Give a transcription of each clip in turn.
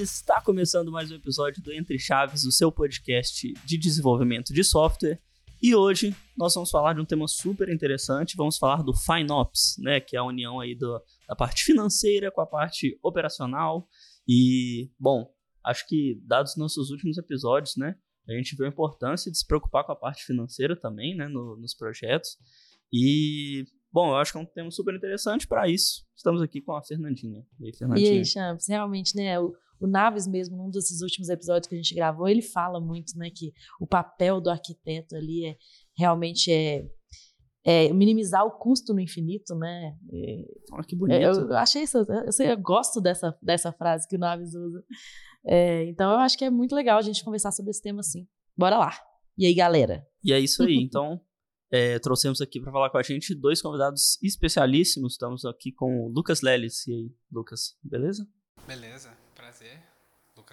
Está começando mais um episódio do Entre Chaves, o seu podcast de desenvolvimento de software. E hoje nós vamos falar de um tema super interessante, vamos falar do FinOps, né, que é a união aí do, da parte financeira com a parte operacional. E, bom, acho que dados nossos últimos episódios, né, a gente viu a importância de se preocupar com a parte financeira também, né, no, nos projetos. E, bom, eu acho que é um tema super interessante para isso. Estamos aqui com a Fernandinha. E aí, Fernandinha? E aí, Champs, realmente, né, o Naves mesmo, num desses últimos episódios que a gente gravou, ele fala muito, né, que o papel do arquiteto ali é realmente é, é minimizar o custo no infinito, né? É, Olha que bonito. Eu, eu achei isso, eu, eu, gosto dessa, dessa frase que o Naves usa. É, então eu acho que é muito legal a gente conversar sobre esse tema assim. Bora lá. E aí, galera? E é isso aí. Então, é, trouxemos aqui para falar com a gente dois convidados especialíssimos. Estamos aqui com o Lucas Lelis. E aí, Lucas, beleza? Beleza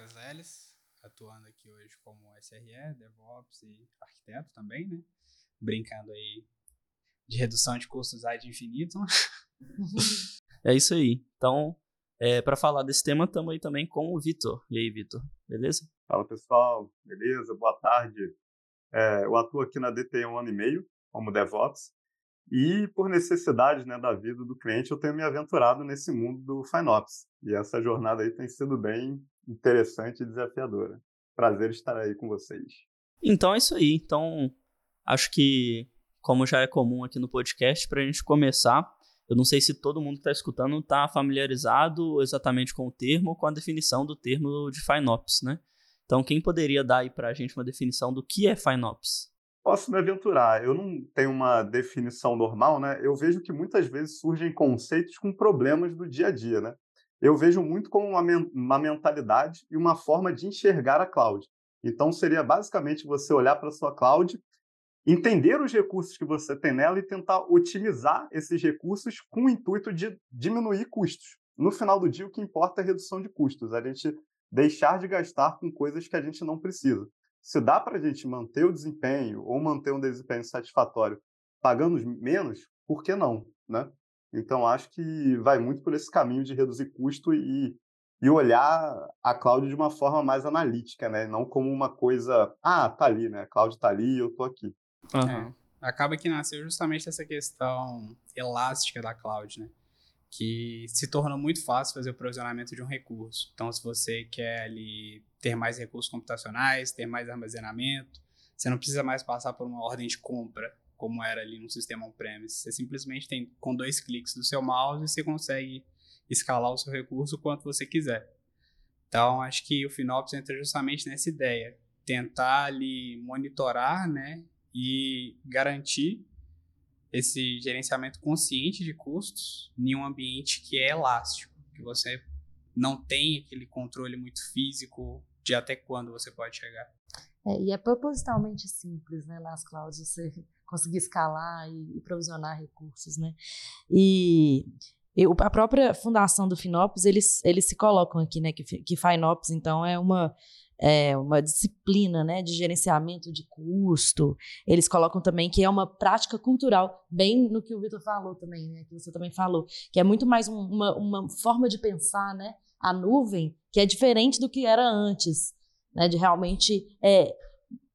Lucas Leles, atuando aqui hoje como SRE, DevOps e arquiteto também, né? Brincando aí de redução de custos de infinito. é isso aí. Então, é, para falar desse tema, estamos aí também com o Vitor. E aí, Vitor, beleza? Fala pessoal, beleza? Boa tarde. É, eu atuo aqui na DT um ano e meio como DevOps e por necessidade né, da vida do cliente, eu tenho me aventurado nesse mundo do FinOps. E essa jornada aí tem sido bem interessante e desafiadora. Prazer estar aí com vocês. Então é isso aí. Então, acho que, como já é comum aqui no podcast, para a gente começar, eu não sei se todo mundo que está escutando está familiarizado exatamente com o termo, com a definição do termo de FinOps, né? Então, quem poderia dar aí para a gente uma definição do que é FinOps? posso me aventurar. Eu não tenho uma definição normal, né? Eu vejo que muitas vezes surgem conceitos com problemas do dia a dia, né? Eu vejo muito como uma, uma mentalidade e uma forma de enxergar a cloud. Então, seria basicamente você olhar para a sua cloud, entender os recursos que você tem nela e tentar otimizar esses recursos com o intuito de diminuir custos. No final do dia, o que importa é a redução de custos, a gente deixar de gastar com coisas que a gente não precisa se dá para a gente manter o desempenho ou manter um desempenho satisfatório pagando menos, por que não, né? Então, acho que vai muito por esse caminho de reduzir custo e, e olhar a cloud de uma forma mais analítica, né? Não como uma coisa, ah, tá ali, né? A cloud tá ali e eu tô aqui. Uhum. É, acaba que nasceu justamente essa questão elástica da cloud, né? que se torna muito fácil fazer o provisionamento de um recurso. Então, se você quer ali, ter mais recursos computacionais, ter mais armazenamento, você não precisa mais passar por uma ordem de compra, como era ali no sistema on-premise. Você simplesmente tem, com dois cliques do seu mouse, você consegue escalar o seu recurso quanto você quiser. Então, acho que o FinOps entra justamente nessa ideia, tentar ali monitorar, né, e garantir esse gerenciamento consciente de custos em um ambiente que é elástico, que você não tem aquele controle muito físico de até quando você pode chegar. É, e é propositalmente simples, né, nas clouds, você conseguir escalar e, provisionar recursos, né? E a própria fundação do Finops, eles, eles se colocam aqui, né, que, que Finops, então, é uma é, uma disciplina né, de gerenciamento de custo. Eles colocam também que é uma prática cultural, bem no que o Vitor falou também, né, que você também falou, que é muito mais um, uma, uma forma de pensar né, a nuvem que é diferente do que era antes, né, de realmente é,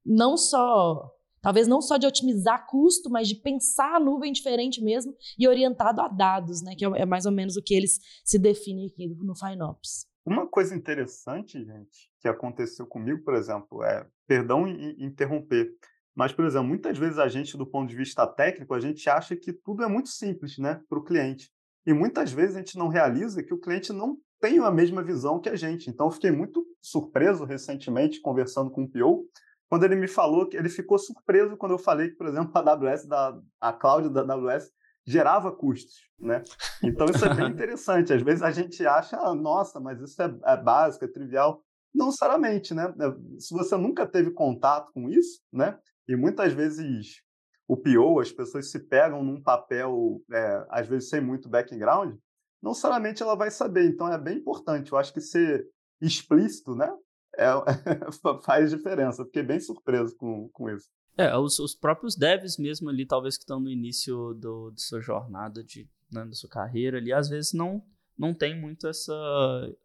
não só Talvez não só de otimizar custo, mas de pensar a nuvem diferente mesmo e orientado a dados, né? Que é, é mais ou menos o que eles se definem aqui no FinOps. Uma coisa interessante, gente, que aconteceu comigo, por exemplo, é, perdão em interromper, mas, por exemplo, muitas vezes a gente, do ponto de vista técnico, a gente acha que tudo é muito simples, né, para o cliente. E muitas vezes a gente não realiza que o cliente não tem a mesma visão que a gente. Então, fiquei muito surpreso recentemente, conversando com o PO, quando ele me falou que ele ficou surpreso quando eu falei que, por exemplo, a AWS, da, a cloud da AWS gerava custos, né? Então isso é bem interessante. Às vezes a gente acha, ah, nossa, mas isso é, é, básico, é trivial. Não necessariamente, né? É, se você nunca teve contato com isso, né? E muitas vezes o PO, as pessoas se pegam num papel, é, às vezes sem muito background, não necessariamente ela vai saber. Então é bem importante. Eu acho que ser explícito, né? É, faz diferença. Fiquei bem surpreso com, com isso. É, os, os próprios devs mesmo ali, talvez que estão no início do, de sua jornada, de, né, da sua carreira ali, às vezes não não tem muito essa,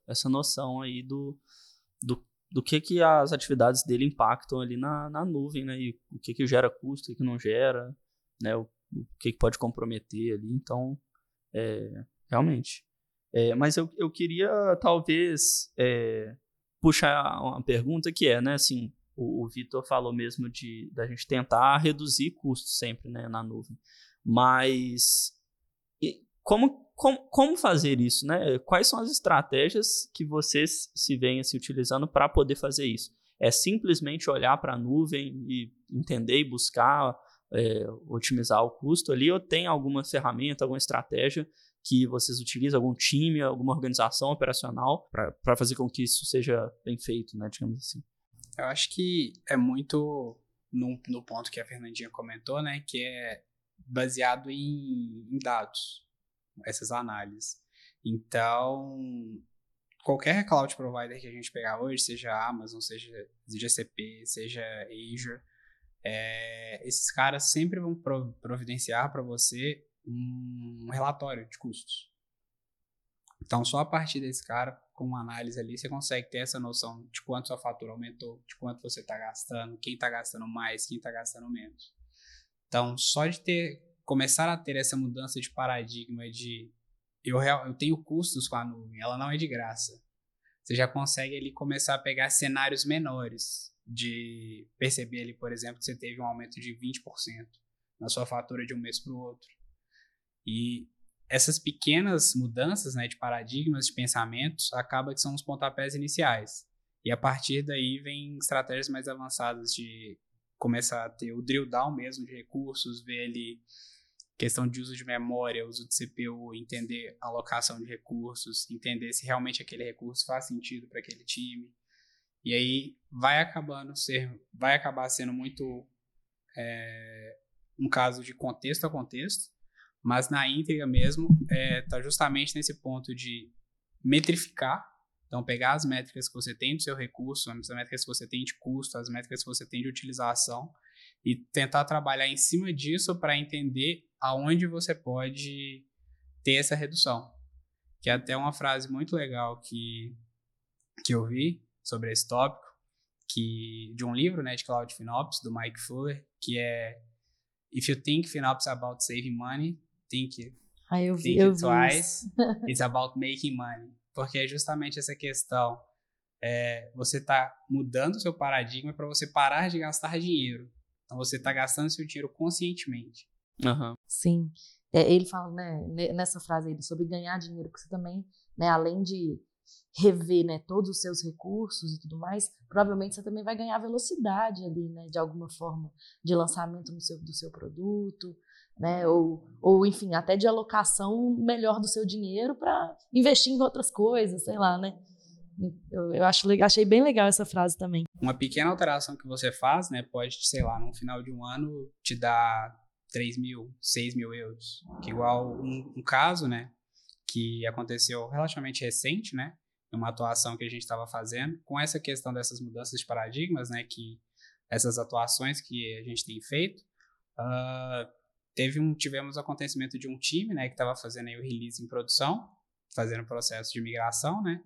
essa noção aí do, do, do que, que as atividades dele impactam ali na, na nuvem, né? E o que, que gera custo, o que, que não gera, né? O, o que, que pode comprometer ali. Então, é, realmente. É, mas eu, eu queria, talvez, é, puxar uma pergunta que é, né? Assim, o, o Vitor falou mesmo de da gente tentar reduzir custos sempre né, na nuvem. Mas como, como, como fazer isso, né? Quais são as estratégias que vocês se veem se utilizando para poder fazer isso? É simplesmente olhar para a nuvem e entender e buscar é, otimizar o custo ali, ou tem alguma ferramenta, alguma estratégia que vocês utilizam, algum time, alguma organização operacional para fazer com que isso seja bem feito, né, digamos assim? Eu acho que é muito no, no ponto que a Fernandinha comentou, né, que é baseado em, em dados, essas análises. Então, qualquer cloud provider que a gente pegar hoje, seja Amazon, seja GCP, seja Azure, é, esses caras sempre vão providenciar para você um relatório de custos. Então, só a partir desse cara, com uma análise ali, você consegue ter essa noção de quanto sua fatura aumentou, de quanto você está gastando, quem está gastando mais, quem está gastando menos. Então, só de ter começar a ter essa mudança de paradigma de eu, eu tenho custos com a nuvem, ela não é de graça. Você já consegue ali começar a pegar cenários menores de perceber ali, por exemplo, que você teve um aumento de 20% na sua fatura de um mês para o outro. E essas pequenas mudanças né, de paradigmas, de pensamentos, acaba que são os pontapés iniciais. E a partir daí vem estratégias mais avançadas de começar a ter o drill down mesmo de recursos, ver ali questão de uso de memória, uso de CPU, entender alocação de recursos, entender se realmente aquele recurso faz sentido para aquele time. E aí vai acabando ser, vai acabar sendo muito é, um caso de contexto a contexto, mas na íntegra mesmo, está é, justamente nesse ponto de metrificar. Então, pegar as métricas que você tem do seu recurso, as métricas que você tem de custo, as métricas que você tem de utilização, e tentar trabalhar em cima disso para entender aonde você pode ter essa redução. Que é até uma frase muito legal que, que eu vi sobre esse tópico, que, de um livro né, de Cloud FinOps, do Mike Fuller, que é If you think FinOps about saving money, think, ah, eu vi, think eu twice. It's about making money. Porque é justamente essa questão. É, você está mudando o seu paradigma para você parar de gastar dinheiro. Então você está gastando seu dinheiro conscientemente. Uhum. Sim. É, ele fala né, nessa frase aí sobre ganhar dinheiro, que você também, né, além de rever né, todos os seus recursos e tudo mais, provavelmente você também vai ganhar velocidade ali, né, de alguma forma, de lançamento no seu, do seu produto, né? Ou, ou enfim, até de alocação melhor do seu dinheiro para investir em outras coisas, sei lá, né? Eu, eu acho, achei bem legal essa frase também. Uma pequena alteração que você faz, né, pode, sei lá, no final de um ano te dar 3 mil, 6 mil euros. Que igual um, um caso, né, que aconteceu relativamente recente, né, uma atuação que a gente estava fazendo, com essa questão dessas mudanças de paradigmas, né, que essas atuações que a gente tem feito, uh, teve um, tivemos o acontecimento de um time, né, que estava fazendo aí o release em produção, fazendo o processo de migração, né,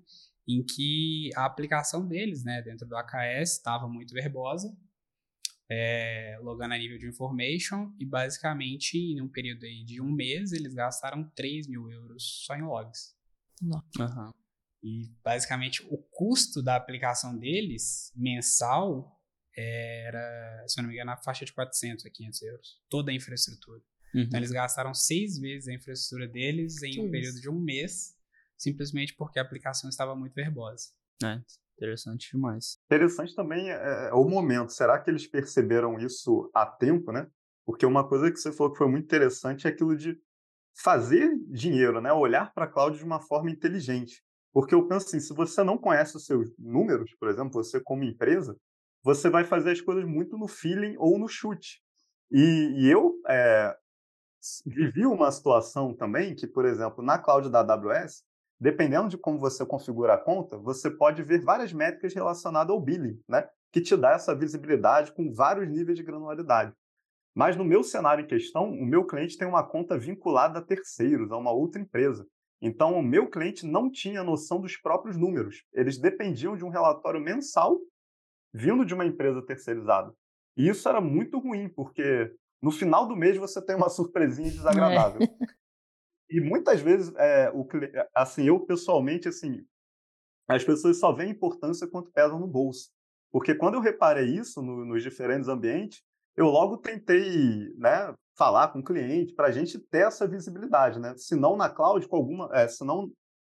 em que a aplicação deles, né, dentro do AKS estava muito verbosa, é, logando a nível de information, e basicamente, em um período aí de um mês, eles gastaram 3 mil euros só em logs. Uhum. E basicamente o custo da aplicação deles mensal era, se eu não me engano, na faixa de 400 a 500 euros. Toda a infraestrutura. Uhum. Então, eles gastaram seis vezes a infraestrutura deles em que um isso? período de um mês, simplesmente porque a aplicação estava muito verbosa. É, interessante demais. Interessante também é, é o momento. Será que eles perceberam isso a tempo, né? Porque uma coisa que você falou que foi muito interessante é aquilo de fazer dinheiro, né? Olhar para a cloud de uma forma inteligente. Porque eu penso assim, se você não conhece os seus números, por exemplo, você como empresa, você vai fazer as coisas muito no feeling ou no chute. E, e eu é, vivi uma situação também que, por exemplo, na cloud da AWS, dependendo de como você configura a conta, você pode ver várias métricas relacionadas ao billing, né? que te dá essa visibilidade com vários níveis de granularidade. Mas no meu cenário em questão, o meu cliente tem uma conta vinculada a terceiros, a uma outra empresa. Então, o meu cliente não tinha noção dos próprios números. Eles dependiam de um relatório mensal vindo de uma empresa terceirizada. E isso era muito ruim, porque no final do mês você tem uma surpresinha desagradável. É. E muitas vezes, é, o, assim, eu pessoalmente, assim, as pessoas só veem importância quanto pesam no bolso. Porque quando eu reparei isso no, nos diferentes ambientes, eu logo tentei né, falar com o cliente para a gente ter essa visibilidade, né? Se não na cloud, com alguma, é, se não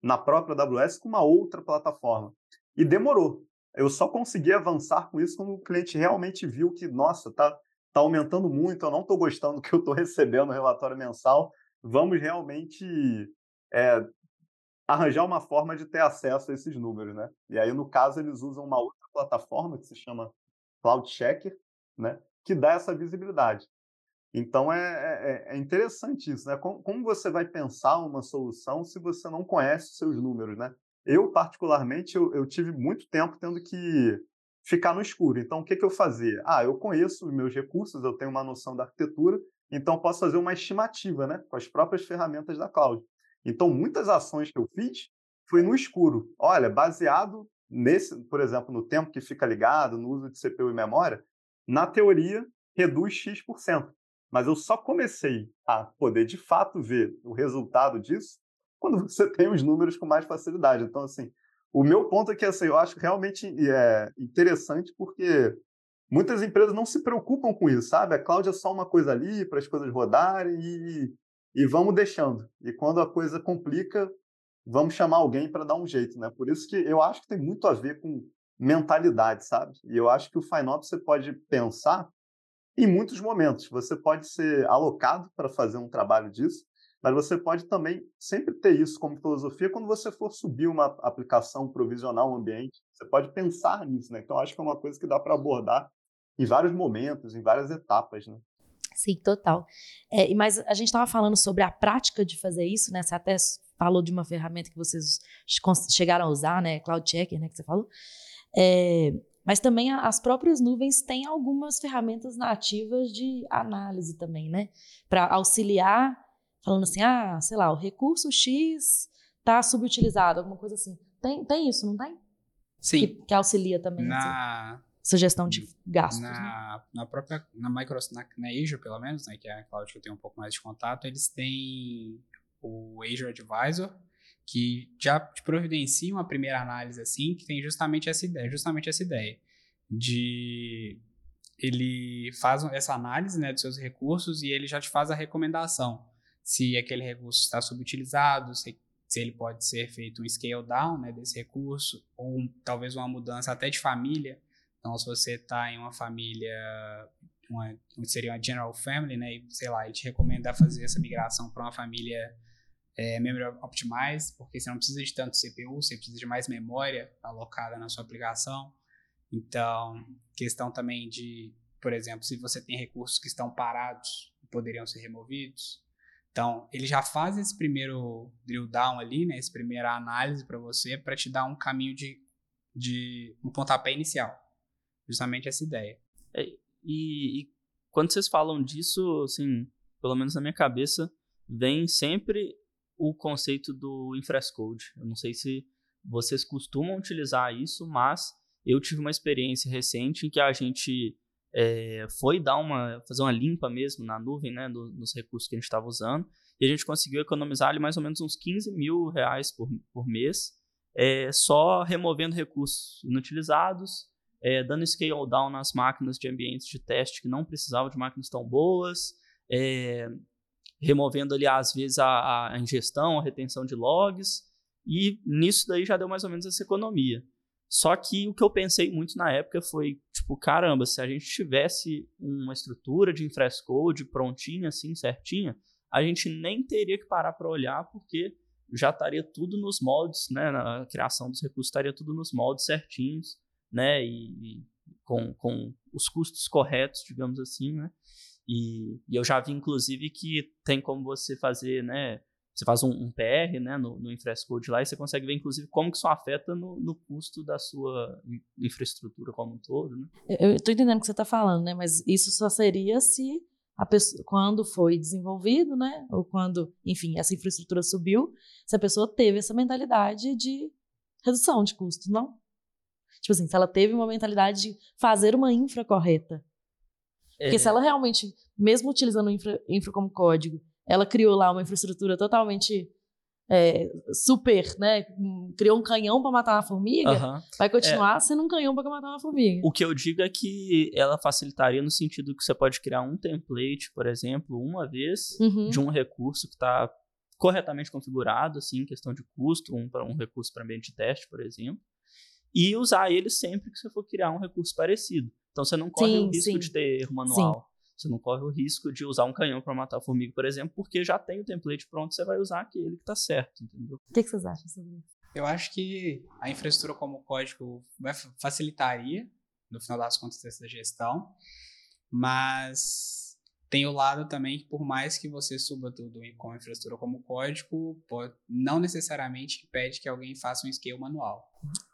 na própria AWS, com uma outra plataforma. E demorou. Eu só consegui avançar com isso quando o cliente realmente viu que, nossa, tá, tá aumentando muito, eu não estou gostando do que eu estou recebendo no relatório mensal. Vamos realmente é, arranjar uma forma de ter acesso a esses números, né? E aí, no caso, eles usam uma outra plataforma que se chama Cloud Checker, né? Que dá essa visibilidade. Então é, é, é, é interessante isso, né? Como, como, você vai pensar uma solução se você não conhece os seus números, né? Eu, particularmente, eu, eu tive muito tempo tendo que ficar no escuro. Então, o que, que eu fazia? Ah, eu conheço os meus recursos, eu tenho uma noção da arquitetura, então posso fazer uma estimativa, né? Com as próprias ferramentas da cloud. Então, muitas ações que eu fiz foi no escuro. Olha, baseado nesse, por exemplo, no tempo que fica ligado, no uso de CPU e memória, na teoria reduz X%. Mas eu só comecei a poder de fato ver o resultado disso quando você tem os números com mais facilidade. Então, assim, o meu ponto é que assim, eu acho realmente é, interessante porque muitas empresas não se preocupam com isso, sabe? A cloud é só uma coisa ali para as coisas rodarem e, e vamos deixando. E quando a coisa complica, vamos chamar alguém para dar um jeito, né? Por isso que eu acho que tem muito a ver com mentalidade, sabe? E eu acho que o FineOps você pode pensar em muitos momentos. Você pode ser alocado para fazer um trabalho disso, mas você pode também sempre ter isso como filosofia quando você for subir uma aplicação provisional, um ambiente. Você pode pensar nisso, né? Então, acho que é uma coisa que dá para abordar em vários momentos, em várias etapas, né? Sim, total. É, mas a gente estava falando sobre a prática de fazer isso, né? Você até falou de uma ferramenta que vocês chegaram a usar, né? Cloud Checker, né? Que você falou. É, mas também as próprias nuvens têm algumas ferramentas nativas de análise também, né? Para auxiliar, falando assim, ah, sei lá, o recurso X está subutilizado, alguma coisa assim. Tem, tem isso, não tem? Sim. Que, que auxilia também. Na... Assim sugestão de gastos. Na, né? na própria, na Microsoft, na, na, Azure pelo menos, né, que é a cloud que eu tenho um pouco mais de contato, eles têm o Azure Advisor, que já te providencia uma primeira análise assim, que tem justamente essa ideia, justamente essa ideia de ele faz essa análise né, dos seus recursos e ele já te faz a recomendação se aquele recurso está subutilizado, se, se ele pode ser feito um scale down né, desse recurso, ou um, talvez uma mudança até de família. Então, se você está em uma família, uma, seria uma general family, né, e sei lá, ele te recomenda fazer essa migração para uma família é, memory optimized, porque você não precisa de tanto CPU, você precisa de mais memória alocada na sua aplicação. Então, questão também de, por exemplo, se você tem recursos que estão parados e poderiam ser removidos. Então, ele já faz esse primeiro drill down ali, né, essa primeira análise para você, para te dar um caminho de, de um pontapé inicial. Justamente essa ideia. É, e, e quando vocês falam disso, assim, pelo menos na minha cabeça, vem sempre o conceito do infrascode. Eu não sei se vocês costumam utilizar isso, mas eu tive uma experiência recente em que a gente é, foi dar uma, fazer uma limpa mesmo na nuvem, né, no, nos recursos que a gente estava usando, e a gente conseguiu economizar ali mais ou menos uns 15 mil reais por, por mês, é, só removendo recursos inutilizados, é, dando scale down nas máquinas de ambientes de teste que não precisavam de máquinas tão boas, é, removendo ali às vezes a, a, ingestão, a retenção de logs, e nisso daí já deu mais ou menos essa economia. Só que o que eu pensei muito na época foi, tipo, caramba, se a gente tivesse uma estrutura de infrascode prontinha, assim, certinha, a gente nem teria que parar para olhar, porque já estaria tudo nos moldes, né? Na criação dos recursos estaria tudo nos moldes certinhos, né? E, e com, com os custos corretos, digamos assim, né? E, e, eu já vi, inclusive, que tem como você fazer, né? Você faz um, um PR né, no, no Infrascode lá e você consegue ver, inclusive, como que isso afeta no, no custo da sua infraestrutura como um todo. Né? Eu estou entendendo o que você está falando, né? Mas isso só seria se pessoa, quando foi desenvolvido, né, ou quando, enfim, essa infraestrutura subiu, se a pessoa teve essa mentalidade de redução de custos, não? Tipo assim, se ela teve uma mentalidade de fazer uma infra correta. Porque é. se ela realmente, mesmo utilizando infra, infra como código, ela criou lá uma infraestrutura totalmente é, super, né? Criou um canhão para matar uma formiga, uhum. vai continuar é. sendo um canhão para matar uma formiga. O que eu digo é que ela facilitaria no sentido que você pode criar um template, por exemplo, uma vez uhum. de um recurso que está corretamente configurado, assim, questão de custo, um para um recurso para ambiente de teste, por exemplo, e usar ele sempre que você for criar um recurso parecido. Então você não corre sim, o risco sim. de ter erro manual. Sim. Você não corre o risco de usar um canhão para matar a formiga, por exemplo, porque já tem o template pronto, você vai usar aquele que está certo, entendeu? O que, que vocês acham sobre isso? Eu acho que a infraestrutura como código facilitaria, no final das contas, essa gestão, mas tem o lado também que, por mais que você suba tudo com a infraestrutura como código, pode, não necessariamente impede que alguém faça um scale manual.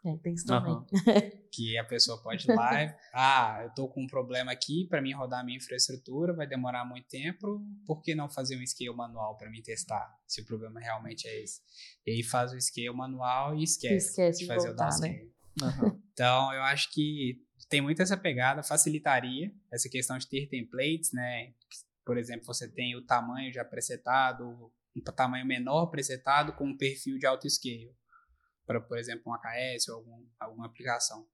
É, tem isso também. Uhum. que a pessoa pode ir lá e, ah, eu estou com um problema aqui, para mim rodar a minha infraestrutura vai demorar muito tempo, por que não fazer um scale manual para mim testar, se o problema realmente é esse? E aí faz o scale manual e esquece, esquece de fazer voltar, o downscale. Né? Uhum. Então, eu acho que tem muito essa pegada, facilitaria essa questão de ter templates, né? Por exemplo, você tem o tamanho já presetado, um tamanho menor presetado com um perfil de auto scale, para, por exemplo, um AKS ou algum, alguma aplicação.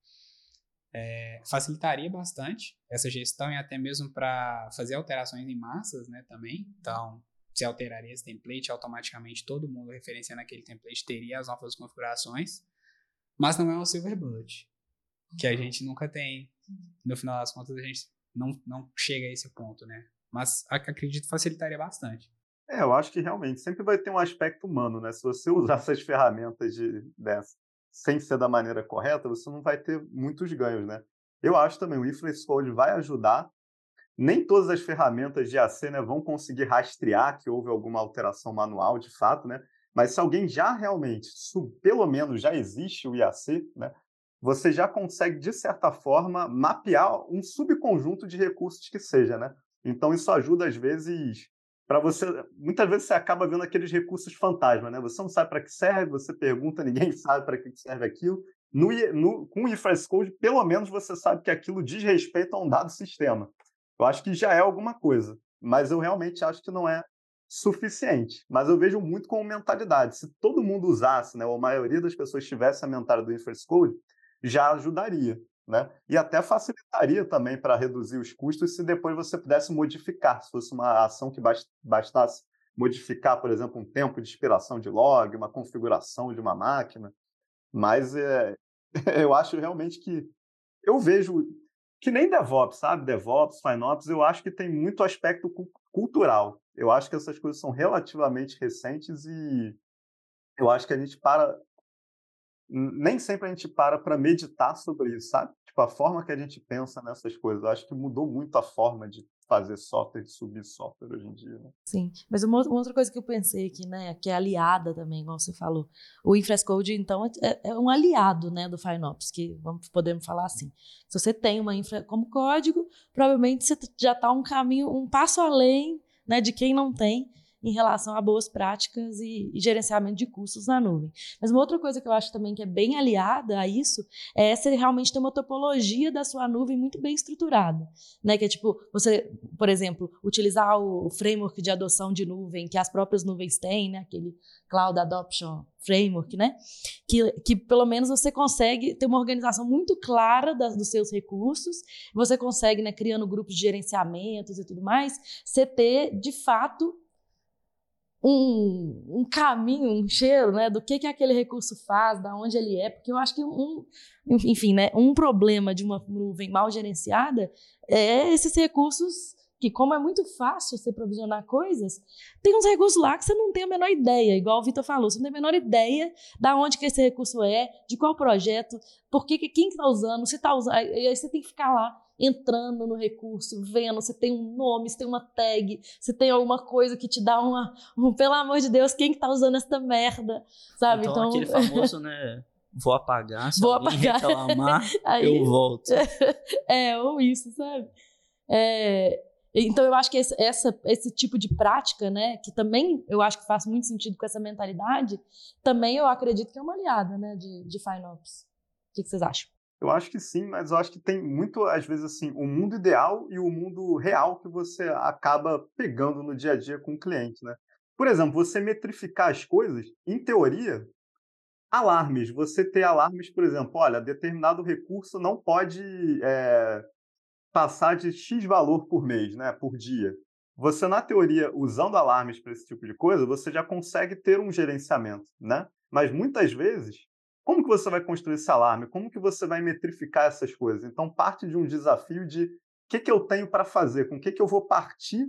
É, facilitaria bastante essa gestão e até mesmo para fazer alterações em massas, né, também. Então, se alteraria esse template, automaticamente todo mundo referenciando aquele template teria as novas configurações, mas não é um silver bullet que a gente nunca tem. No final das contas, a gente não, não chega a esse ponto, né? Mas acredito facilitaria bastante. É, eu acho que realmente sempre vai ter um aspecto humano, né? Se você usar essas ferramentas de, dessa, sem ser da maneira correta, você não vai ter muitos ganhos, né? Eu acho também o Influence Code vai ajudar. Nem todas as ferramentas de AC né, vão conseguir rastrear que houve alguma alteração manual, de fato, né? Mas se alguém já realmente, pelo menos já existe o IAC, né? você já consegue, de certa forma, mapear um subconjunto de recursos que seja, né? Então, isso ajuda, às vezes, para você... Muitas vezes você acaba vendo aqueles recursos fantasma, né? Você não sabe para que serve, você pergunta, ninguém sabe para que serve aquilo. No, no, com o IFRS Code, pelo menos você sabe que aquilo diz respeito a um dado sistema. Eu acho que já é alguma coisa, mas eu realmente acho que não é suficiente. Mas eu vejo muito como mentalidade. Se todo mundo usasse, né, ou a maioria das pessoas tivesse a mentalidade do IFRS Code, já ajudaria. Né? E até facilitaria também para reduzir os custos se depois você pudesse modificar, se fosse uma ação que bastasse modificar, por exemplo, um tempo de expiração de log, uma configuração de uma máquina. Mas é, eu acho realmente que eu vejo que nem DevOps, sabe? DevOps, FinOps, eu acho que tem muito aspecto cultural. Eu acho que essas coisas são relativamente recentes e eu acho que a gente para nem sempre a gente para para meditar sobre isso, sabe? Tipo, a forma que a gente pensa nessas coisas. Eu acho que mudou muito a forma de fazer software, de subir software hoje em dia. Né? Sim, mas uma, outra coisa que eu pensei aqui, né, que é aliada também, igual você falou. O Infrascode, então, é, é, é um aliado, né, do FineOps, que vamos, podemos falar assim. Se você tem uma infra como código, provavelmente você já está um caminho, um passo além, né, de quem não tem em relação a boas práticas e, e, gerenciamento de custos na nuvem. Mas uma outra coisa que eu acho também que é bem aliada a isso é você realmente ter uma topologia da sua nuvem muito bem estruturada, né? Que é tipo, você, por exemplo, utilizar o framework de adoção de nuvem que as próprias nuvens têm, né? Aquele Cloud Adoption Framework, né? Que, que pelo menos você consegue ter uma organização muito clara das, dos seus recursos, você consegue, né, criando grupos de gerenciamentos e tudo mais, você ter, de fato, um, um caminho, um cheiro, né, do que que aquele recurso faz, da onde ele é, porque eu acho que um, enfim, né, um problema de uma nuvem mal gerenciada é esses recursos que como é muito fácil você provisionar coisas, tem uns recursos lá que você não tem a menor ideia, igual o Vitor falou, você não tem a menor ideia da onde que esse recurso é, de qual projeto, por que, quem está usando, se está usando, aí você tem que ficar lá entrando no recurso, vendo se tem um nome, se tem uma tag, se tem alguma coisa que te dá uma, um, pelo amor de Deus, quem que tá usando essa merda, sabe? Então, então... aquele famoso, né, vou apagar, se vou apagar. reclamar, Aí... eu volto. é, ou isso, sabe? É, Então, eu acho que esse, essa, esse tipo de prática, né, que também eu acho que faz muito sentido com essa mentalidade, também eu acredito que é uma aliada né, de, de FinOps. O que, que vocês acham? Eu acho que sim, mas eu acho que tem muito, às vezes, assim, o mundo ideal e o mundo real que você acaba pegando no dia a dia com o cliente, né? Por exemplo, você metrificar as coisas, em teoria, alarmes. Você ter alarmes, por exemplo, olha, determinado recurso não pode é, passar de X valor por mês, né, por dia. Você, na teoria, usando alarmes para esse tipo de coisa, você já consegue ter um gerenciamento, né? Mas muitas vezes como que você vai construir esse alarme? Como que você vai metrificar essas coisas? Então, parte de um desafio de o que, que eu tenho para fazer, com o que, que eu vou partir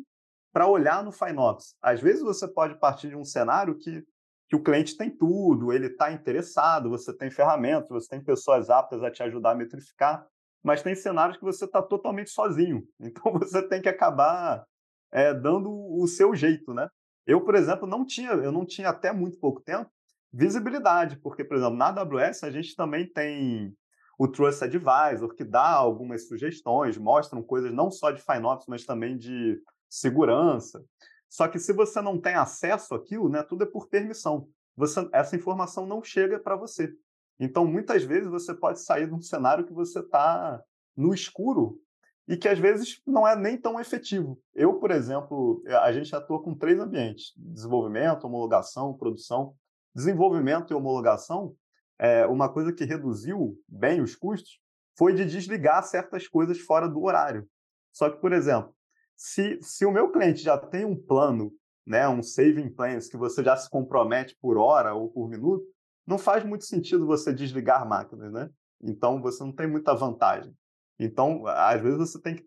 para olhar no FinOps. Às vezes você pode partir de um cenário que, que o cliente tem tudo, ele está interessado, você tem ferramentas, você tem pessoas aptas a te ajudar a metrificar, mas tem cenários que você está totalmente sozinho. Então, você tem que acabar é, dando o seu jeito, né? Eu, por exemplo, não tinha, eu não tinha até muito pouco tempo visibilidade, porque, por exemplo, na AWS a gente também tem o Trust Advisor, que dá algumas sugestões, mostram coisas não só de FinOps, mas também de segurança. Só que se você não tem acesso àquilo, né, tudo é por permissão. Você, essa informação não chega para você. Então, muitas vezes, você pode sair de um cenário que você está no escuro e que, às vezes, não é nem tão efetivo. Eu, por exemplo, a gente atua com três ambientes: desenvolvimento, homologação, produção desenvolvimento e homologação, é, uma coisa que reduziu bem os custos foi de desligar certas coisas fora do horário. Só que, por exemplo, se, se o meu cliente já tem um plano, né, um saving plans, que você já se compromete por hora ou por minuto, não faz muito sentido você desligar máquinas, né? Então, você não tem muita vantagem. Então, às vezes, você tem que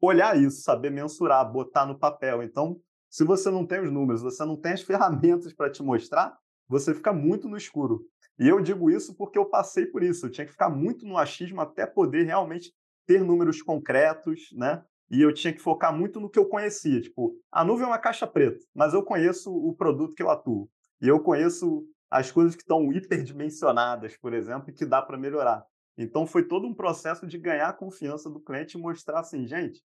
olhar isso, saber mensurar, botar no papel. Então, se você não tem os números, você não tem as ferramentas para te mostrar, você fica muito no escuro. E eu digo isso porque eu passei por isso. Eu tinha que ficar muito no achismo até poder realmente ter números concretos, né? E eu tinha que focar muito no que eu conhecia. Tipo, a nuvem é uma caixa preta, mas eu conheço o produto que eu atuo. E eu conheço as coisas que estão hiperdimensionadas, por exemplo, e que dá para melhorar. Então, foi todo um processo de ganhar a confiança do cliente e mostrar assim, gente,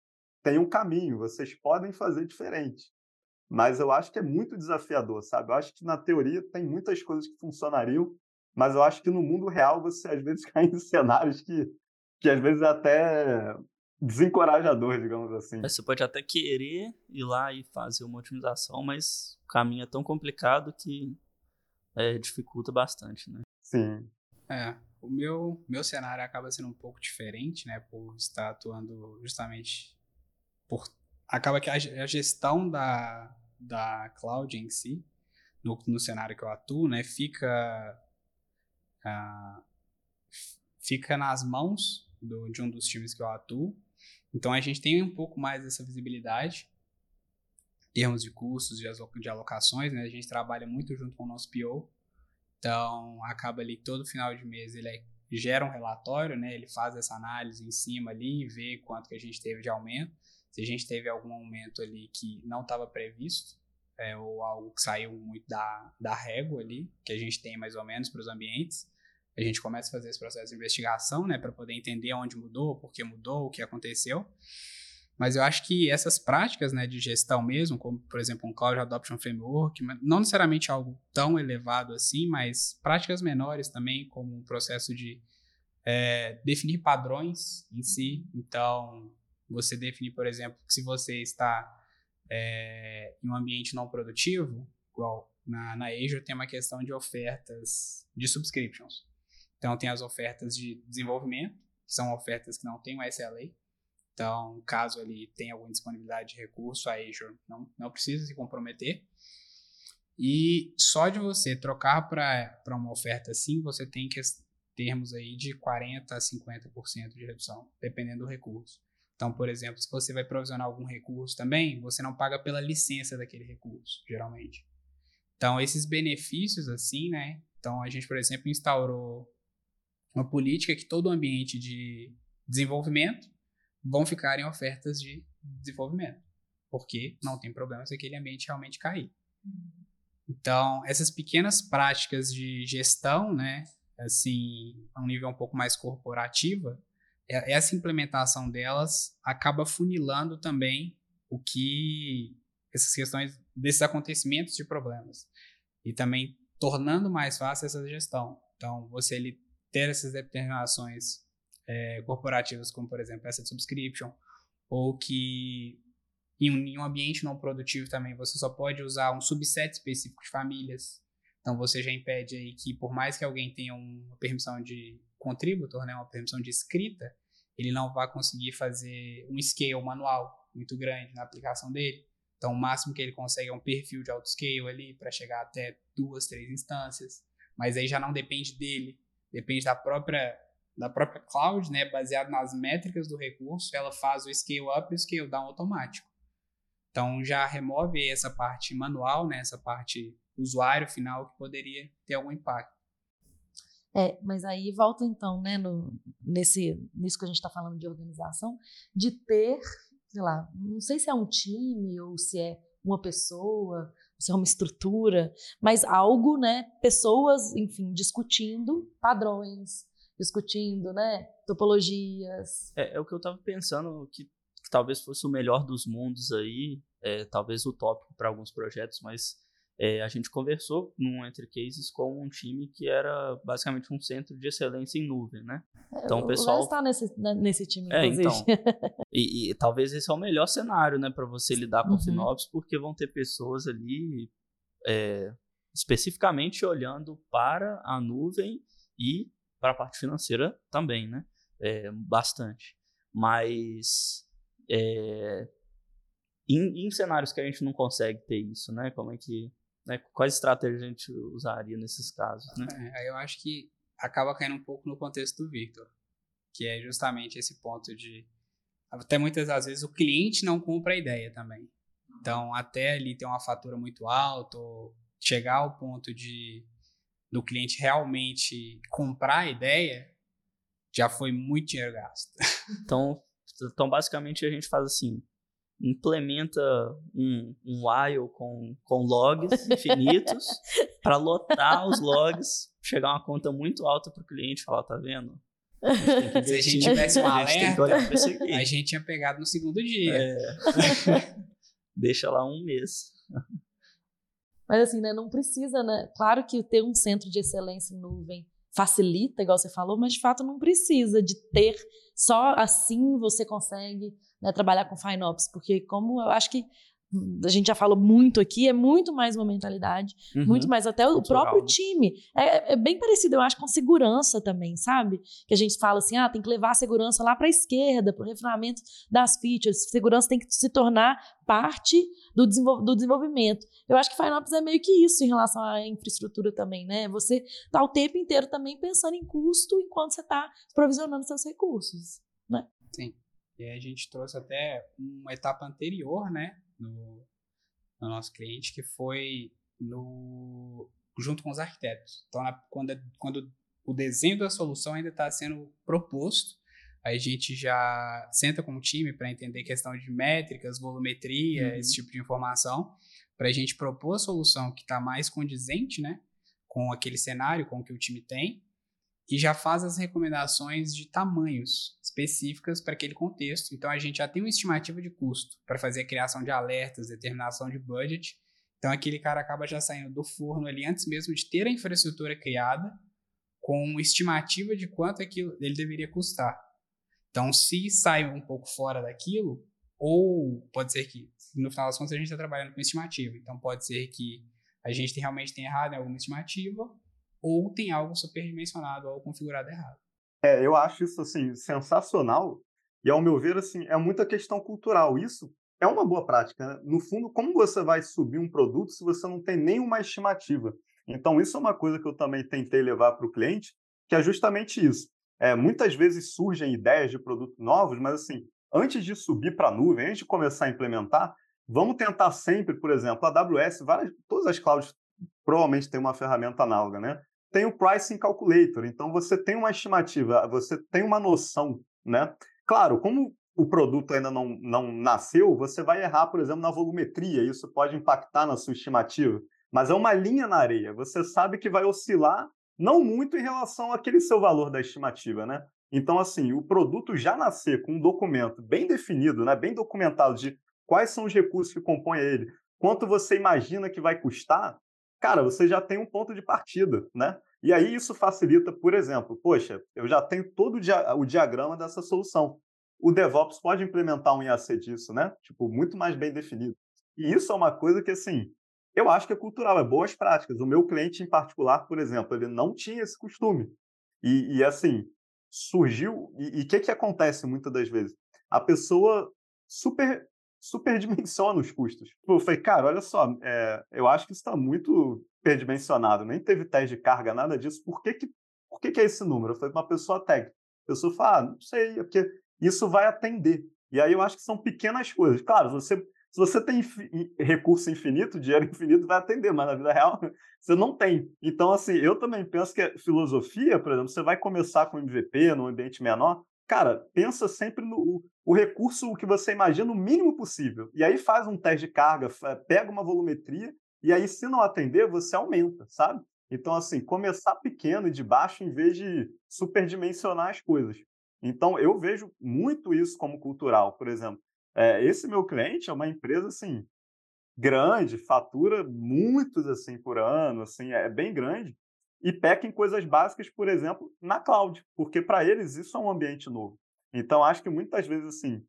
tem um caminho, vocês podem fazer diferente. Mas eu acho que é muito desafiador, sabe? Eu acho que na teoria tem muitas coisas que funcionariam, mas eu acho que no mundo real você às vezes cai em cenários que, que às vezes é até desencorajador, digamos assim. Você pode até querer ir lá e fazer uma otimização, mas o caminho é tão complicado que é, dificulta bastante, né? Sim. É, o meu, meu cenário acaba sendo um pouco diferente, né? Por estar atuando justamente por acaba que a, a gestão da, da cloud em si, no, no cenário que eu atuo, né, fica, uh, fica nas mãos do, de um dos times que eu atuo. Então a gente tem um pouco mais dessa visibilidade em termos de custos, de, de alocações, né? A gente trabalha muito junto com o nosso PO. Então acaba ali todo final de mês ele é, gera um relatório, né? Ele faz essa análise em cima ali e vê quanto que a gente teve de aumento se a gente teve algum aumento ali que não estava previsto, é, ou algo que saiu muito da, da régua ali, que a gente tem mais ou menos para os ambientes, a gente começa a fazer esse processo de investigação, né, para poder entender onde mudou, por que mudou, o que aconteceu. Mas eu acho que essas práticas né, de gestão mesmo, como por exemplo um Cloud Adoption Framework, não necessariamente algo tão elevado assim, mas práticas menores também, como um processo de é, definir padrões em si. Então, você definir, por exemplo, que se você está é, em um ambiente não produtivo, igual na, na Azure tem uma questão de ofertas de subscriptions. Então, tem as ofertas de desenvolvimento, que são ofertas que não têm o SLA. Então, caso ali tenha alguma disponibilidade de recurso, a Azure não, não precisa se comprometer. E só de você trocar para uma oferta assim, você tem que termos aí de 40% a 50% de redução, dependendo do recurso. Então, por exemplo, se você vai provisionar algum recurso também, você não paga pela licença daquele recurso, geralmente. Então, esses benefícios, assim, né? Então, a gente, por exemplo, instaurou uma política que todo o ambiente de desenvolvimento vão ficar em ofertas de desenvolvimento, porque não tem problema se aquele ambiente realmente cair. Então, essas pequenas práticas de gestão, né, assim, a um nível um pouco mais corporativa, essa implementação delas acaba funilando também o que essas questões desses acontecimentos de problemas e também tornando mais fácil essa gestão. Então, você ele ter essas determinações é, corporativas, como por exemplo essa de subscription, ou que em um, em um ambiente não produtivo também você só pode usar um subset específico de famílias. Então você já impede aí que por mais que alguém tenha uma permissão de contributor, né, uma permissão de escrita, ele não vai conseguir fazer um scale manual muito grande na aplicação dele. Então, o máximo que ele consegue é um perfil de autoscale ali para chegar até duas, três instâncias. Mas aí já não depende dele, depende da própria da própria cloud, né, baseado nas métricas do recurso, ela faz o scale up e o scale down automático. Então já remove essa parte manual, né, essa parte usuário final que poderia ter algum impacto. É, mas aí volta então, né, no, nesse, nisso que a gente está falando de organização, de ter, sei lá, não sei se é um time ou se é uma pessoa, se é uma estrutura, mas algo, né, pessoas, enfim, discutindo padrões, discutindo, né, topologias. É, é o que eu estava pensando que, que, talvez fosse o melhor dos mundos aí, é, talvez utópico para alguns projetos, mas é, a gente conversou num Entre Cases com um time que era basicamente um centro de excelência em nuvem, né? É, então o pessoal está nesse, né, nesse time, é, então. e, e, talvez esse é o melhor cenário, né, para você lidar com uhum. FinOps, porque vão ter pessoas ali é, especificamente olhando para a nuvem e para a parte financeira também, né? É, bastante. Mas é, em, em, cenários que a gente não consegue ter isso, né? Como é que né? Quais estratégias a gente usaria nesses casos? Né? É, eu acho que acaba caindo um pouco no contexto do Victor, que é justamente esse ponto de até muitas das vezes o cliente não compra a ideia também. Então, até ali ter uma fatura muito alta, ou chegar ao ponto de do cliente realmente comprar a ideia, já foi muito dinheiro gasto. Então, então basicamente a gente faz assim, implementa um, um while com, com logs infinitos para lotar os logs, chegar uma conta muito alta para o cliente falar, tá vendo? A Se a gente tivesse um alerta, a, a gente tinha pegado no segundo dia. É. Deixa lá um mês. Mas assim, né, não precisa, né? Claro que ter um centro de excelência em nuvem facilita, igual você falou, mas de fato não precisa de ter. Só assim você consegue né, trabalhar com FinOps, porque como eu acho que a gente já falou muito aqui, é muito mais uma mentalidade, uhum. muito mais até o Cultural, próprio né? time. É, é, bem parecido, eu acho, com segurança também, sabe? Que a gente fala assim, ah, tem que levar a segurança lá para a esquerda, para o refinamento das features. Segurança tem que se tornar parte do, desenvol do desenvolvimento. Eu acho que FinOps é meio que isso em relação à infraestrutura também, né? Você tá o tempo inteiro também pensando em custo enquanto você está provisionando seus recursos, né? Sim. E a gente trouxe até uma etapa anterior, né, no, no nosso cliente, que foi no junto com os arquitetos. Então, na, quando, quando o desenho da solução ainda está sendo proposto, a gente já senta com o time para entender questão de métricas, volumetria, uhum. esse tipo de informação, para a gente propor a solução que está mais condizente, né, com aquele cenário, com o que o time tem, e já faz as recomendações de tamanhos específicas para aquele contexto. Então a gente já tem uma estimativa de custo para fazer a criação de alertas, determinação de budget. Então aquele cara acaba já saindo do forno ali antes mesmo de ter a infraestrutura criada, com estimativa de quanto aquilo ele deveria custar. Então se sai um pouco fora daquilo, ou pode ser que no final das contas a gente está trabalhando com estimativa. Então pode ser que a gente realmente tenha errado em alguma estimativa, ou tem algo superdimensionado ou configurado errado. É, eu acho isso assim sensacional e ao meu ver assim é muita questão cultural. Isso é uma boa prática. Né? No fundo, como você vai subir um produto se você não tem nenhuma estimativa? Então isso é uma coisa que eu também tentei levar para o cliente, que é justamente isso. É, muitas vezes surgem ideias de produtos novos, mas assim antes de subir para a nuvem, antes de começar a implementar, vamos tentar sempre, por exemplo, a AWS, várias, todas as clouds provavelmente têm uma ferramenta análoga, né? Tem o pricing calculator. Então você tem uma estimativa, você tem uma noção, né? Claro, como o produto ainda não, não nasceu, você vai errar, por exemplo, na volumetria, isso pode impactar na sua estimativa, mas é uma linha na areia. Você sabe que vai oscilar não muito em relação àquele seu valor da estimativa, né? Então, assim, o produto já nascer com um documento bem definido, né, bem documentado de quais são os recursos que compõem ele, quanto você imagina que vai custar, cara, você já tem um ponto de partida, né? E aí isso facilita, por exemplo, poxa, eu já tenho todo o, dia o diagrama dessa solução. O DevOps pode implementar um IAC disso, né? Tipo, muito mais bem definido. E isso é uma coisa que, assim, eu acho que é cultural, é boas práticas. O meu cliente em particular, por exemplo, ele não tinha esse costume. E, e assim, surgiu. E o que, que acontece muitas das vezes? A pessoa super superdimensiona os custos. Tipo, eu falei, cara, olha só, é, eu acho que isso está muito superdimensionado, nem teve teste de carga, nada disso. Por que, que, por que, que é esse número? Eu falei uma pessoa técnica. A pessoa fala, ah, não sei, é porque isso vai atender. E aí eu acho que são pequenas coisas. Claro, você, se você tem recurso infinito, dinheiro infinito vai atender, mas na vida real você não tem. Então, assim, eu também penso que a filosofia, por exemplo, você vai começar com MVP num ambiente menor, cara, pensa sempre no o recurso que você imagina o mínimo possível. E aí faz um teste de carga, pega uma volumetria, e aí, se não atender, você aumenta, sabe? Então, assim, começar pequeno e de baixo em vez de superdimensionar as coisas. Então, eu vejo muito isso como cultural. Por exemplo, é, esse meu cliente é uma empresa, assim, grande, fatura muitos, assim, por ano, assim, é bem grande e peca em coisas básicas, por exemplo, na cloud, porque para eles isso é um ambiente novo. Então, acho que muitas vezes, assim,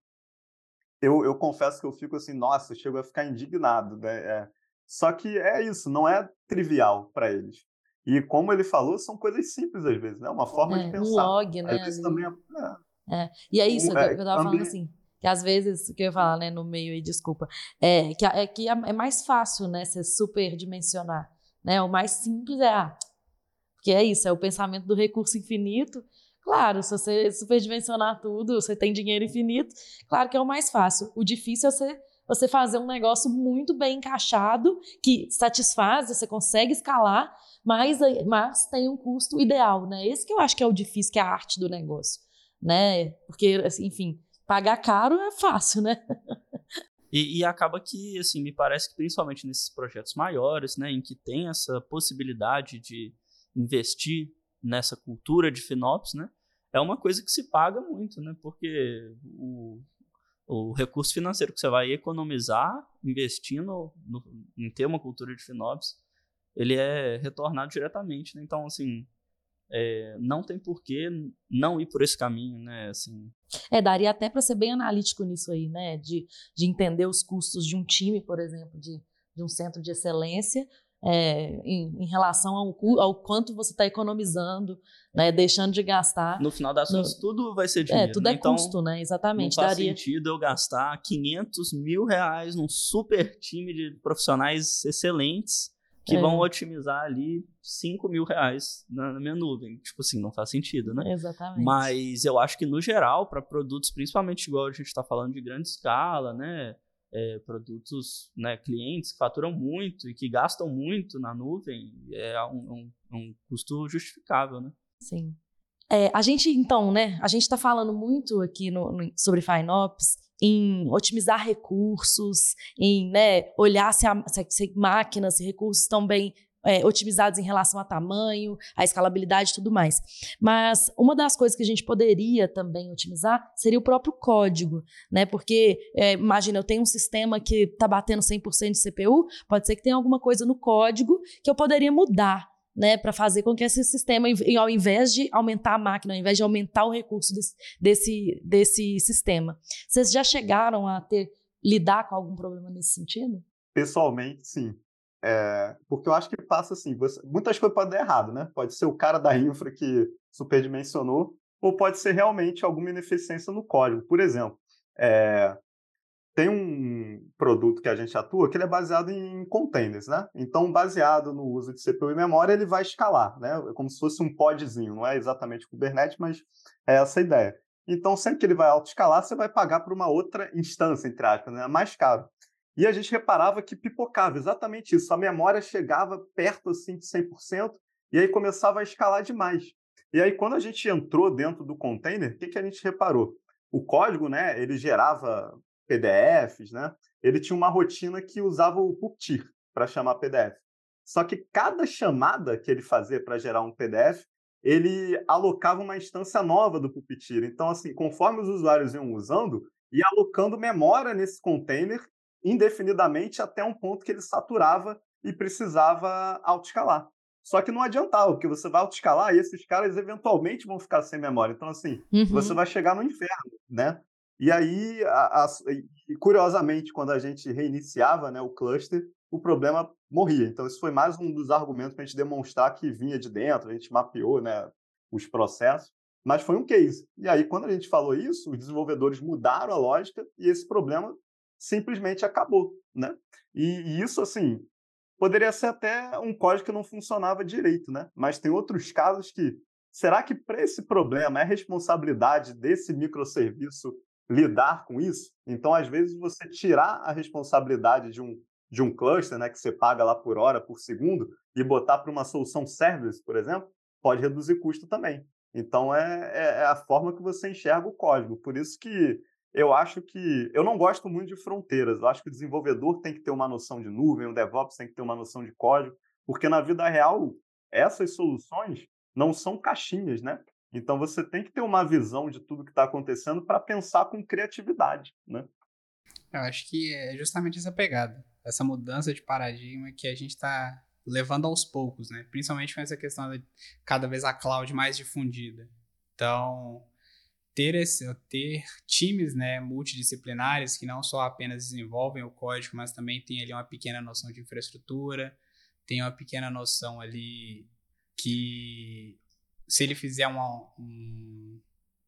eu, eu confesso que eu fico assim, nossa, eu chego a ficar indignado. Né? É, só que é isso, não é trivial para eles. E como ele falou, são coisas simples às vezes, né? Uma forma é, de pensar. Um log, né? Às também é, é. E é isso um, que eu tava falando assim. Que às vezes, que eu ia falar, né, no meio aí, desculpa, é que, é que é mais fácil, né, você superdimensionar, né? O mais simples é, ah, porque é isso, é o pensamento do recurso infinito. Claro, se você superdimensionar tudo, você tem dinheiro infinito, claro que é o mais fácil. O difícil é você, você fazer um negócio muito bem encaixado, que satisfaz, você consegue escalar, mas, mas tem um custo ideal, né? Esse que eu acho que é o difícil, que é a arte do negócio, né? Porque, assim, enfim, pagar caro é fácil, né? E, e, acaba que, assim, me parece que principalmente nesses projetos maiores, né, em que tem essa possibilidade de investir nessa cultura de FinOps, né? É uma coisa que se paga muito, né? Porque o, o recurso financeiro que você vai economizar investindo no, em ter uma cultura de FinOps, ele é retornado diretamente, né? Então, assim, é, não tem por que não ir por esse caminho, né? Assim. É, daria até para ser bem analítico nisso aí, né? De, de entender os custos de um time, por exemplo, de, de um centro de excelência, é, em, em, relação ao, ao quanto você está economizando, né, deixando de gastar. No final das contas, tudo vai ser dinheiro. É, tudo né? é então, custo, né? Exatamente. Não faz Daria... sentido eu gastar 500 mil reais num super time de profissionais excelentes que é. vão otimizar ali 5 mil reais na, na, minha nuvem. Tipo assim, não faz sentido, né? Exatamente. Mas eu acho que, no geral, para produtos, principalmente igual a gente está falando de grande escala, né? É, produtos, né, clientes que faturam muito e que gastam muito na nuvem, é um, um, um custo justificável, né? Sim. É, a gente, então, né, a gente está falando muito aqui no, no, sobre FinOps em otimizar recursos, em né, olhar se, a, se, se máquinas e recursos estão bem é, otimizados em relação a tamanho, a escalabilidade e tudo mais. Mas uma das coisas que a gente poderia também otimizar seria o próprio código, né? Porque, é, imagina, eu tenho um sistema que está batendo 100% de CPU, pode ser que tenha alguma coisa no código que eu poderia mudar, né, para fazer com que esse sistema, ao invés de aumentar a máquina, ao invés de aumentar o recurso desse, desse, desse sistema. Vocês já chegaram a ter lidar com algum problema nesse sentido? Pessoalmente, sim. É, porque eu acho que passa assim, você, muitas coisas podem dar errado, né? Pode ser o cara da infra que superdimensionou, ou pode ser realmente alguma ineficiência no código. Por exemplo, é, tem um produto que a gente atua que ele é baseado em containers, né? Então, baseado no uso de CPU e memória, ele vai escalar, né? É como se fosse um podzinho, não é exatamente Kubernetes, mas é essa a ideia. Então, sempre que ele vai autoescalar, você vai pagar por uma outra instância, entre aspas, né? mais caro. E a gente reparava que pipocava exatamente isso. A memória chegava perto assim de 100% e aí começava a escalar demais. E aí quando a gente entrou dentro do container, o que, que a gente reparou? O código, né, ele gerava PDFs, né? Ele tinha uma rotina que usava o puppeteer para chamar PDF. Só que cada chamada que ele fazia para gerar um PDF, ele alocava uma instância nova do puppeteer. Então, assim, conforme os usuários iam usando, e alocando memória nesse container indefinidamente até um ponto que ele saturava e precisava autoescalar. Só que não adiantava, porque você vai autoescalar e esses caras eventualmente vão ficar sem memória. Então, assim, uhum. você vai chegar no inferno, né? E aí, a, a, e curiosamente, quando a gente reiniciava né, o cluster, o problema morria. Então, isso foi mais um dos argumentos para a gente demonstrar que vinha de dentro, a gente mapeou né, os processos, mas foi um case. E aí, quando a gente falou isso, os desenvolvedores mudaram a lógica e esse problema simplesmente acabou. Né? E, e isso, assim, poderia ser até um código que não funcionava direito, né? Mas tem outros casos que será que para esse problema é responsabilidade desse microserviço lidar com isso? Então, às vezes você tirar a responsabilidade de um de um cluster, né, que você paga lá por hora, por segundo, e botar para uma solução service, por exemplo, pode reduzir custo também. Então é, é, é, a forma que você enxerga o código. Por isso que eu acho que. Eu não gosto muito de fronteiras. Eu acho que o desenvolvedor tem que ter uma noção de nuvem, o DevOps tem que ter uma noção de código, porque na vida real, essas soluções não são caixinhas, né? Então você tem que ter uma visão de tudo que está acontecendo para pensar com criatividade, né? Eu acho que é justamente essa pegada, essa mudança de paradigma que a gente está levando aos poucos, né? Principalmente com essa questão de cada vez a cloud mais difundida. Então, ter, esse, ter times né, multidisciplinares que não só apenas desenvolvem o código, mas também tem ali uma pequena noção de infraestrutura, tem uma pequena noção ali que se ele fizer uma, um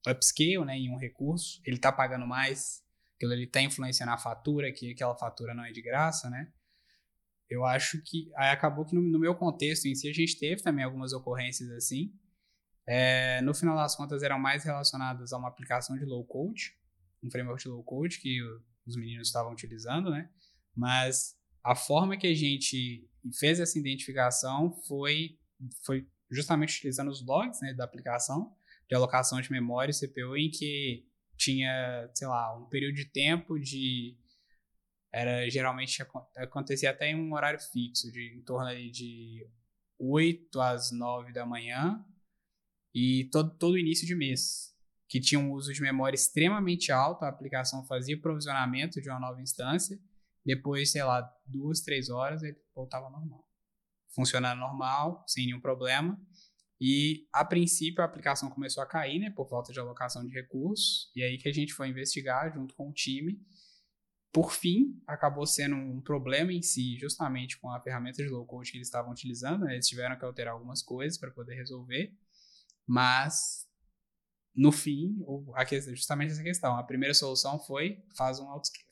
upscale né, em um recurso, ele está pagando mais, aquilo ali está influenciando a fatura, que aquela fatura não é de graça, né? Eu acho que aí acabou que no, no meu contexto em si a gente teve também algumas ocorrências assim, é, no final das contas, eram mais relacionadas a uma aplicação de low code, um framework de low code que os meninos estavam utilizando, né? Mas a forma que a gente fez essa identificação foi, foi justamente utilizando os logs né, da aplicação de alocação de memória e CPU, em que tinha, sei lá, um período de tempo de. Era geralmente acontecia até em um horário fixo, de em torno ali de 8 às 9 da manhã e todo, todo início de mês, que tinha um uso de memória extremamente alto, a aplicação fazia provisionamento de uma nova instância, depois, sei lá, duas, três horas, ele voltava normal. Funcionando normal, sem nenhum problema. E, a princípio, a aplicação começou a cair, né, por falta de alocação de recursos, e aí que a gente foi investigar junto com o time. Por fim, acabou sendo um problema em si, justamente com a ferramenta de low code que eles estavam utilizando, né, eles tiveram que alterar algumas coisas para poder resolver. Mas, no fim, justamente essa questão. A primeira solução foi faz um,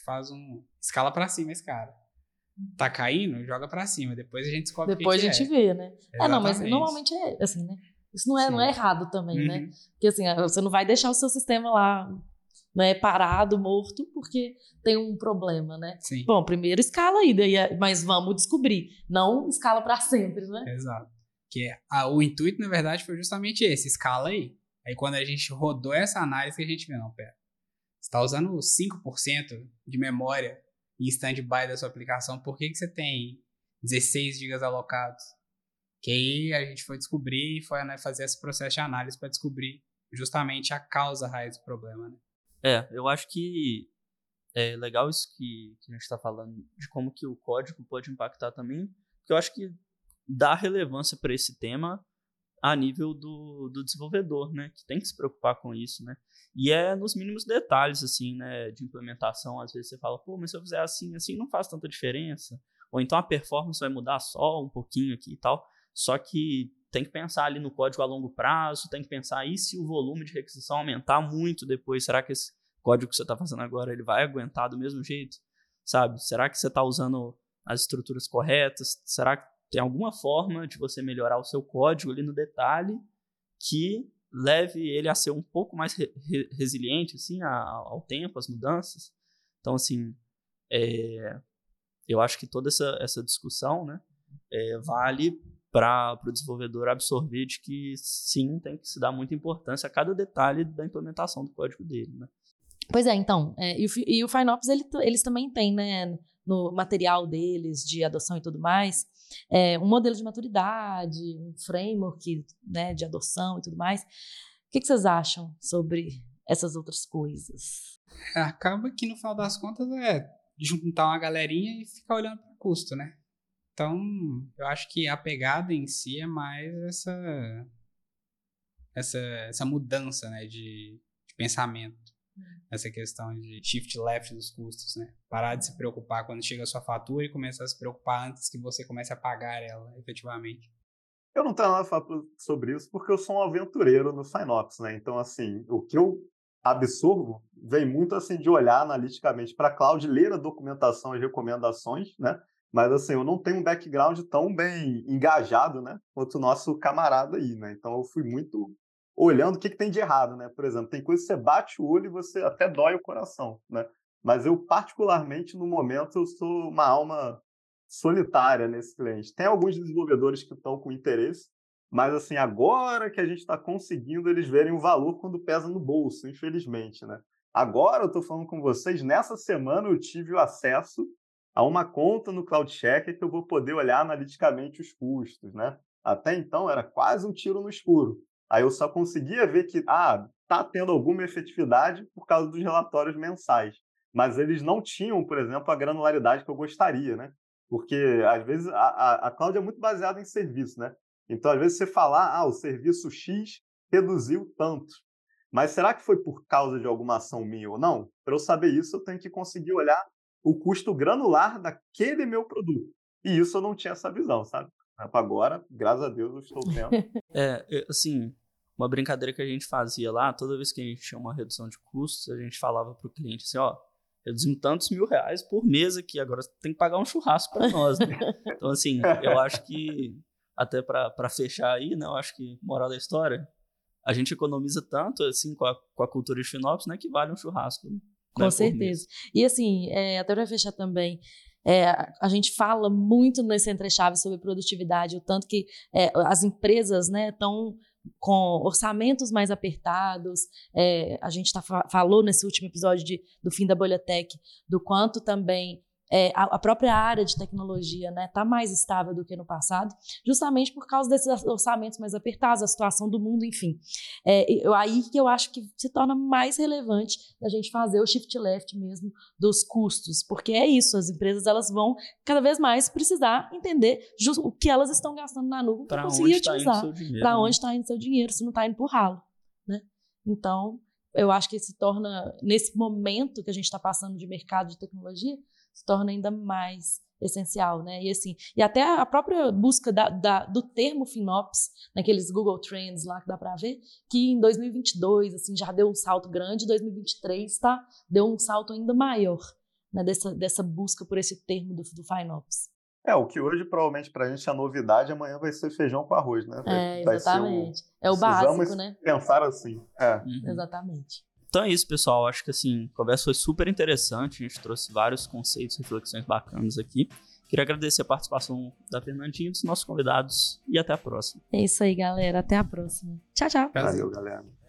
faz um escala para cima esse cara. Tá caindo, joga para cima. Depois a gente descobre Depois que a gente é. vê, né? É, não, mas normalmente é assim, né? Isso não é, não é errado também, né? uhum. né? Porque assim, você não vai deixar o seu sistema lá né, parado, morto, porque tem um problema, né? Sim. Bom, primeiro escala aí, daí, é, mas vamos descobrir. Não escala para sempre, né? Exato. Que é, a, o intuito, na verdade, foi justamente esse, escala aí. Aí quando a gente rodou essa análise, que a gente viu, não, pera, você está usando 5% de memória em stand-by da sua aplicação, por que, que você tem 16 GB alocados? Que aí a gente foi descobrir e foi né, fazer esse processo de análise para descobrir justamente a causa raiz do problema, né? É, eu acho que é legal isso que, que a gente está falando, de como que o código pode impactar também, porque eu acho que dar relevância para esse tema a nível do, do desenvolvedor, né? Que tem que se preocupar com isso, né? E é nos mínimos detalhes, assim, né? De implementação. Às vezes você fala, pô, mas se eu fizer assim, assim, não faz tanta diferença. Ou então a performance vai mudar só um pouquinho aqui e tal. Só que tem que pensar ali no código a longo prazo, tem que pensar aí se o volume de requisição aumentar muito depois. Será que esse código que você está fazendo agora ele vai aguentar do mesmo jeito? Sabe? Será que você está usando as estruturas corretas? Será que tem alguma forma de você melhorar o seu código ali no detalhe que leve ele a ser um pouco mais re resiliente assim ao tempo, às mudanças. Então assim, é, eu acho que toda essa, essa discussão, né, é, vale para o desenvolvedor absorver de que sim tem que se dar muita importância a cada detalhe da implementação do código dele, né? Pois é, então, é, e, o, e o FineOps ele, eles também têm, né, no material deles de adoção e tudo mais, é, um modelo de maturidade, um framework né, de adoção e tudo mais. O que, que vocês acham sobre essas outras coisas? Acaba que no final das contas é juntar uma galerinha e ficar olhando para o custo, né? Então, eu acho que a pegada em si é mais essa essa, essa mudança né, de, de pensamento. Hum. Essa questão de shift left dos custos, né? Parar de se preocupar quando chega a sua fatura e começar a se preocupar antes que você comece a pagar ela, efetivamente. Eu não tenho nada a falar sobre isso porque eu sou um aventureiro no Synops, né? Então, assim, o que eu absorvo vem muito assim de olhar analiticamente para a cloud, ler a documentação e recomendações, né? Mas assim, eu não tenho um background tão bem engajado, né, quanto o nosso camarada aí, né? Então eu fui muito olhando o que, que tem de errado, né? Por exemplo, tem coisa que você bate o olho e você até dói o coração, né? Mas eu particularmente no momento eu sou uma alma solitária nesse cliente. Tem alguns desenvolvedores que estão com interesse, mas assim, agora que a gente está conseguindo eles verem o valor quando pesa no bolso, infelizmente, né? Agora eu estou falando com vocês, nessa semana eu tive o acesso a uma conta no Cloud Checker que eu vou poder olhar analiticamente os custos, né? Até então era quase um tiro no escuro. Aí eu só conseguia ver que ah, tá tendo alguma efetividade por causa dos relatórios mensais, mas eles não tinham, por exemplo, a granularidade que eu gostaria, né? Porque às vezes a, a, a cloud é muito baseada em serviço, né? Então, às vezes, você falar, ah, o serviço X reduziu tanto. Mas será que foi por causa de alguma ação minha ou não? Para eu saber isso, eu tenho que conseguir olhar o custo granular daquele meu produto. E isso eu não tinha essa visão, sabe? Agora, graças a Deus, eu estou tendo. é, assim, uma brincadeira que a gente fazia lá, toda vez que a gente tinha uma redução de custos, a gente falava para o cliente assim, ó, reduzimos tantos mil reais por mês aqui, agora tem que pagar um churrasco para nós, né? Então, assim, eu acho que até para fechar aí, né? Eu acho que, moral da história, a gente economiza tanto, assim, com a, com a cultura de FinOps, né? Que vale um churrasco. Né, com certeza. E, assim, é, até para fechar também, é, a gente fala muito nesse entre-chave sobre produtividade, o tanto que é, as empresas estão né, com orçamentos mais apertados. É, a gente tá, falou nesse último episódio de, do fim da bolha tech do quanto também é, a, a, própria área de tecnologia está né, tá mais estável do que no passado, justamente por causa desses orçamentos mais apertados, a situação do mundo, enfim. É, eu, aí que eu acho que se torna mais relevante a gente fazer o shift left mesmo dos custos, porque é isso, as empresas elas vão cada vez mais precisar entender o que elas estão gastando na nuvem para conseguir tá utilizar. Para onde está indo seu dinheiro, se não está indo por ralo. Né? Então, eu acho que se torna, nesse momento que a gente está passando de mercado de tecnologia, se torna ainda mais essencial, né? E assim, e até a própria busca da, da, do termo FinOps, naqueles Google Trends lá que dá para ver, que em 2022 assim já deu um salto grande, 2023 tá deu um salto ainda maior, né? Dessa, dessa busca por esse termo do, do FinOps. É, o que hoje provavelmente para a gente é novidade, amanhã vai ser feijão com arroz, né? Vai, é, exatamente. O... É o básico, né? Pensar assim. É. Uhum. Exatamente. Então é isso, pessoal. Acho que assim, a conversa foi super interessante. A gente trouxe vários conceitos, reflexões bacanas aqui. Queria agradecer a participação da Fernandinha, dos nossos convidados e até a próxima. É isso aí, galera. Até a próxima. Tchau, tchau. Valeu, galera.